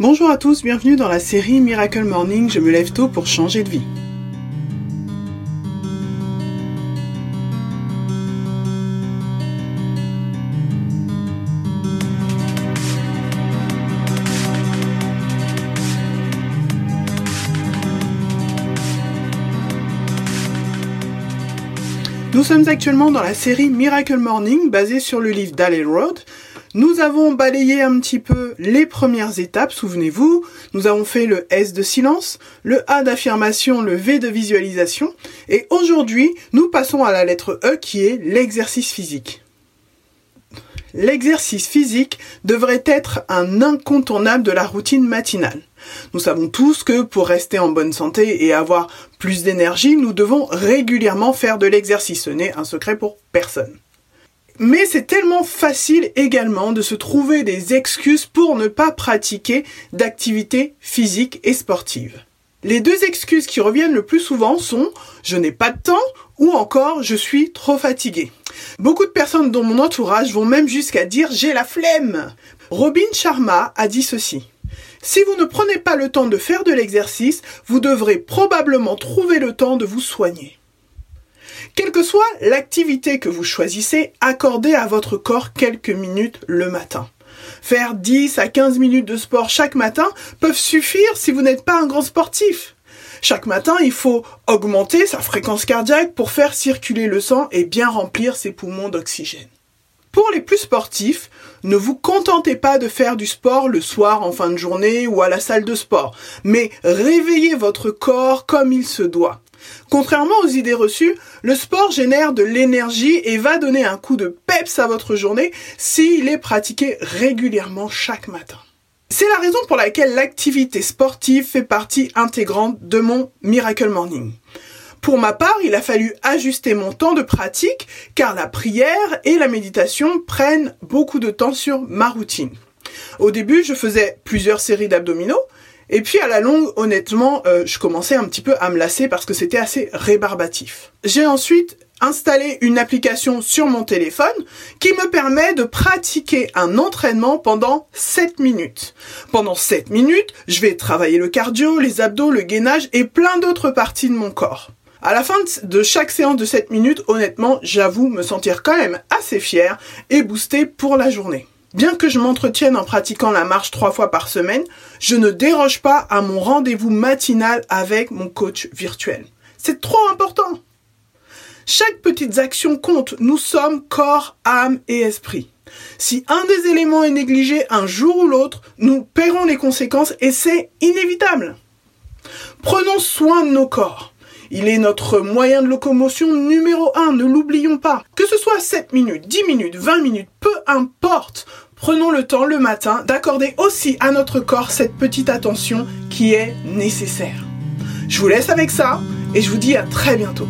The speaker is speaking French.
Bonjour à tous, bienvenue dans la série Miracle Morning, je me lève tôt pour changer de vie. Nous sommes actuellement dans la série Miracle Morning basée sur le livre d'Alley Road. Nous avons balayé un petit peu les premières étapes, souvenez-vous. Nous avons fait le S de silence, le A d'affirmation, le V de visualisation. Et aujourd'hui, nous passons à la lettre E qui est l'exercice physique. L'exercice physique devrait être un incontournable de la routine matinale. Nous savons tous que pour rester en bonne santé et avoir plus d'énergie, nous devons régulièrement faire de l'exercice. Ce n'est un secret pour personne. Mais c'est tellement facile également de se trouver des excuses pour ne pas pratiquer d'activités physiques et sportives. Les deux excuses qui reviennent le plus souvent sont je n'ai pas de temps ou encore je suis trop fatigué. Beaucoup de personnes dans mon entourage vont même jusqu'à dire j'ai la flemme. Robin Sharma a dit ceci. Si vous ne prenez pas le temps de faire de l'exercice, vous devrez probablement trouver le temps de vous soigner. Quelle que soit l'activité que vous choisissez, accordez à votre corps quelques minutes le matin. Faire 10 à 15 minutes de sport chaque matin peuvent suffire si vous n'êtes pas un grand sportif. Chaque matin, il faut augmenter sa fréquence cardiaque pour faire circuler le sang et bien remplir ses poumons d'oxygène. Pour les plus sportifs, ne vous contentez pas de faire du sport le soir en fin de journée ou à la salle de sport, mais réveillez votre corps comme il se doit. Contrairement aux idées reçues, le sport génère de l'énergie et va donner un coup de peps à votre journée s'il est pratiqué régulièrement chaque matin. C'est la raison pour laquelle l'activité sportive fait partie intégrante de mon Miracle Morning. Pour ma part, il a fallu ajuster mon temps de pratique car la prière et la méditation prennent beaucoup de temps sur ma routine. Au début, je faisais plusieurs séries d'abdominaux, et puis à la longue, honnêtement, euh, je commençais un petit peu à me lasser parce que c'était assez rébarbatif. J'ai ensuite installé une application sur mon téléphone qui me permet de pratiquer un entraînement pendant 7 minutes. Pendant 7 minutes, je vais travailler le cardio, les abdos, le gainage et plein d'autres parties de mon corps. À la fin de chaque séance de 7 minutes, honnêtement, j'avoue me sentir quand même assez fier et boosté pour la journée. Bien que je m'entretienne en pratiquant la marche trois fois par semaine, je ne déroge pas à mon rendez-vous matinal avec mon coach virtuel. C'est trop important. Chaque petite action compte. Nous sommes corps, âme et esprit. Si un des éléments est négligé un jour ou l'autre, nous paierons les conséquences et c'est inévitable. Prenons soin de nos corps. Il est notre moyen de locomotion numéro un, ne l'oublions pas. Que ce soit 7 minutes, 10 minutes, 20 minutes, peu importe. Prenons le temps le matin d'accorder aussi à notre corps cette petite attention qui est nécessaire. Je vous laisse avec ça et je vous dis à très bientôt.